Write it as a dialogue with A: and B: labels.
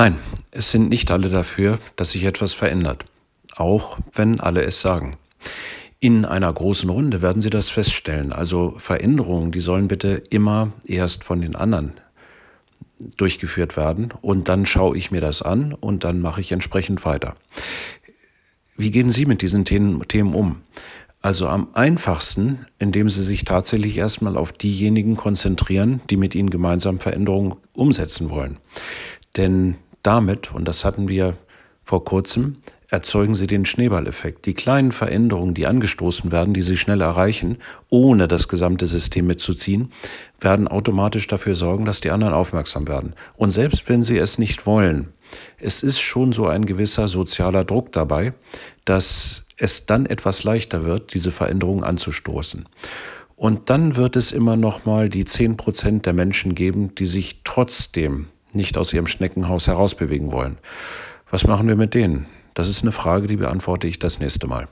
A: Nein, es sind nicht alle dafür, dass sich etwas verändert, auch wenn alle es sagen. In einer großen Runde werden Sie das feststellen. Also Veränderungen, die sollen bitte immer erst von den anderen durchgeführt werden und dann schaue ich mir das an und dann mache ich entsprechend weiter. Wie gehen Sie mit diesen Themen um? Also am einfachsten, indem Sie sich tatsächlich erstmal auf diejenigen konzentrieren, die mit Ihnen gemeinsam Veränderungen umsetzen wollen. Denn damit, und das hatten wir vor kurzem, erzeugen sie den Schneeballeffekt. Die kleinen Veränderungen, die angestoßen werden, die sie schnell erreichen, ohne das gesamte System mitzuziehen, werden automatisch dafür sorgen, dass die anderen aufmerksam werden. Und selbst wenn sie es nicht wollen, es ist schon so ein gewisser sozialer Druck dabei, dass es dann etwas leichter wird, diese Veränderungen anzustoßen. Und dann wird es immer noch mal die zehn Prozent der Menschen geben, die sich trotzdem nicht aus ihrem Schneckenhaus herausbewegen wollen. Was machen wir mit denen? Das ist eine Frage, die beantworte ich das nächste Mal.